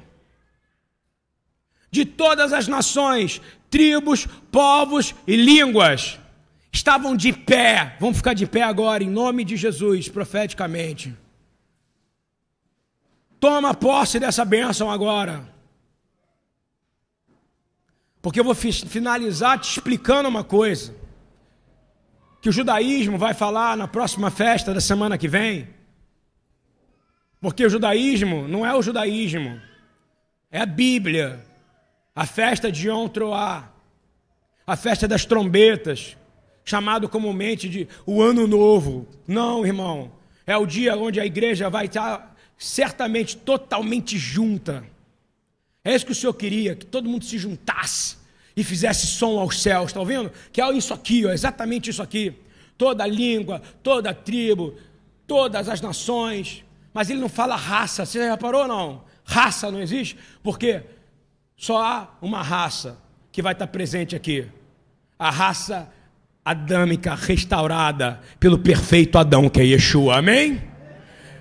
de todas as nações, tribos, povos e línguas. Estavam de pé, vamos ficar de pé agora, em nome de Jesus, profeticamente. Toma posse dessa bênção agora. Porque eu vou finalizar te explicando uma coisa. Que o judaísmo vai falar na próxima festa da semana que vem. Porque o judaísmo não é o judaísmo, é a Bíblia a festa de Yom Troá, a festa das trombetas, chamado comumente de o Ano Novo. Não, irmão, é o dia onde a igreja vai estar certamente totalmente junta. É isso que o Senhor queria, que todo mundo se juntasse e fizesse som aos céus, está ouvindo? Que é isso aqui, ó, exatamente isso aqui. Toda língua, toda tribo, todas as nações. Mas ele não fala raça, você já reparou ou não? Raça não existe, porque só há uma raça que vai estar presente aqui. A raça adâmica restaurada pelo perfeito Adão, que é Yeshua. Amém?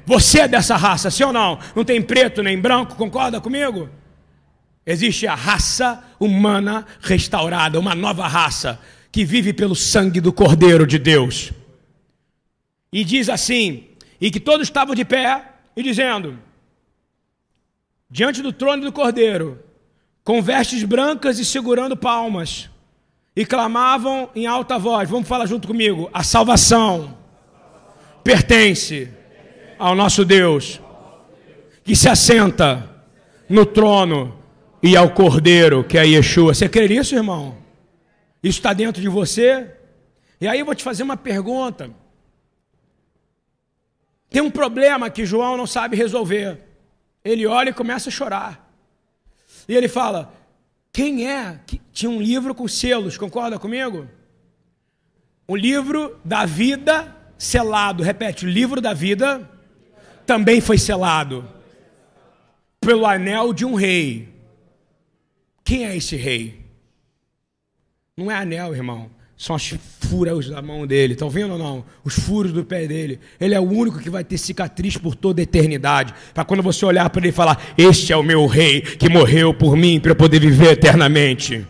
Você é dessa raça, sim ou não? Não tem preto nem branco, concorda comigo? Existe a raça humana restaurada, uma nova raça que vive pelo sangue do Cordeiro de Deus. E diz assim: e que todos estavam de pé e dizendo, diante do trono do Cordeiro, com vestes brancas e segurando palmas, e clamavam em alta voz: Vamos falar junto comigo. A salvação pertence ao nosso Deus, que se assenta no trono e ao Cordeiro, que é Yeshua. Você crê nisso, irmão? Isso está dentro de você? E aí eu vou te fazer uma pergunta. Tem um problema que João não sabe resolver. Ele olha e começa a chorar. E ele fala: quem é que tinha um livro com selos? Concorda comigo? O livro da vida selado. Repete: o livro da vida também foi selado pelo anel de um rei. Quem é esse rei? Não é anel, irmão são as furas da mão dele. Estão vendo ou não? Os furos do pé dele. Ele é o único que vai ter cicatriz por toda a eternidade. Para quando você olhar para ele e falar: Este é o meu rei que morreu por mim para eu poder viver eternamente.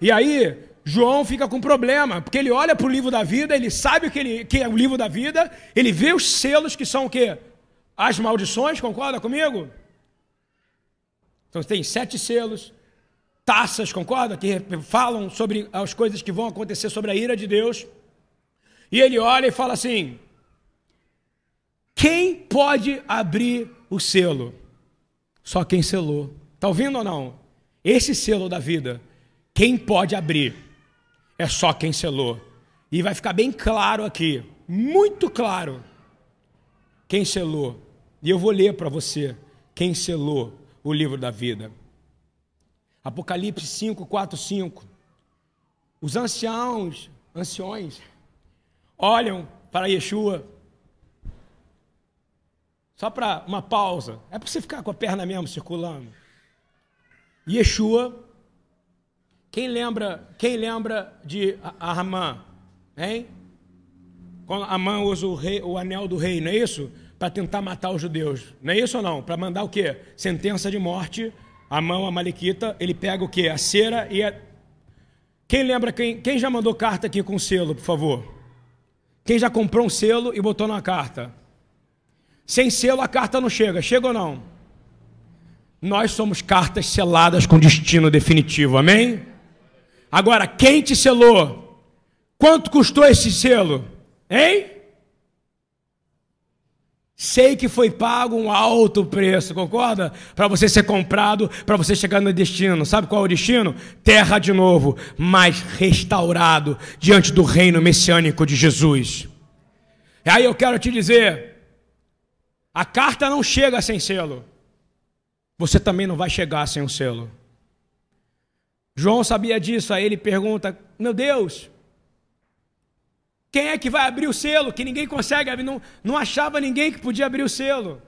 E aí, João fica com problema, porque ele olha para o livro da vida, ele sabe que, ele, que é o livro da vida, ele vê os selos que são o quê? As maldições, concorda comigo? Então tem sete selos, taças, concorda? Que falam sobre as coisas que vão acontecer sobre a ira de Deus. E ele olha e fala assim: Quem pode abrir o selo? Só quem selou. Está ouvindo ou não? Esse selo da vida, quem pode abrir? É só quem selou. E vai ficar bem claro aqui, muito claro, quem selou. E eu vou ler para você quem selou o livro da vida. Apocalipse 5, 4, 5. Os anciãos, anciões, olham para Yeshua. Só para uma pausa. É para você ficar com a perna mesmo circulando. Yeshua. Quem lembra, quem lembra de Armã? Hein? Quando Amã usa o, rei, o anel do rei, não é isso? Para tentar matar os judeus. Não é isso ou não? Para mandar o quê? Sentença de morte. A mão, a malequita, ele pega o quê? A cera e a... Quem lembra, quem, quem já mandou carta aqui com selo, por favor? Quem já comprou um selo e botou na carta? Sem selo a carta não chega. Chega ou não? Nós somos cartas seladas com destino definitivo, amém? Agora, quem te selou? Quanto custou esse selo? Hein? Sei que foi pago um alto preço, concorda? Para você ser comprado, para você chegar no destino. Sabe qual é o destino? Terra de novo, mas restaurado diante do reino messiânico de Jesus. E aí eu quero te dizer: a carta não chega sem selo. Você também não vai chegar sem o selo. João sabia disso, aí ele pergunta: Meu Deus, quem é que vai abrir o selo? Que ninguém consegue abrir, não, não achava ninguém que podia abrir o selo.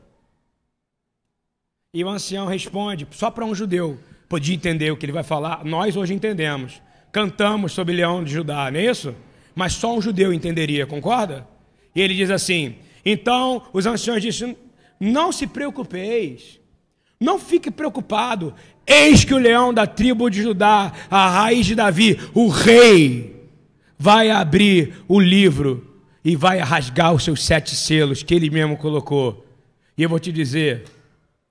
E o ancião responde, só para um judeu podia entender o que ele vai falar, nós hoje entendemos. Cantamos sobre Leão de Judá, não é isso? Mas só um judeu entenderia, concorda? E ele diz assim: então os anciões disseram: não se preocupeis, não fique preocupado, eis que o leão da tribo de Judá, a raiz de Davi, o rei, vai abrir o livro e vai rasgar os seus sete selos que ele mesmo colocou. E eu vou te dizer: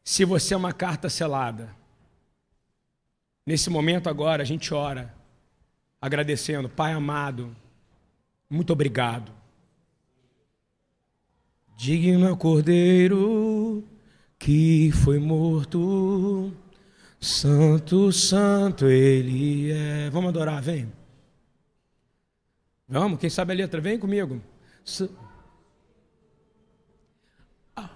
se você é uma carta selada, nesse momento agora a gente ora, agradecendo, Pai amado, muito obrigado. Digno é o Cordeiro que foi morto, Santo, Santo Ele é. Vamos adorar, vem. Vamos, quem sabe a letra, vem comigo. Ah.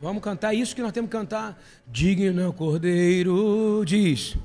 Vamos cantar isso que nós temos que cantar. Digno é o Cordeiro, diz.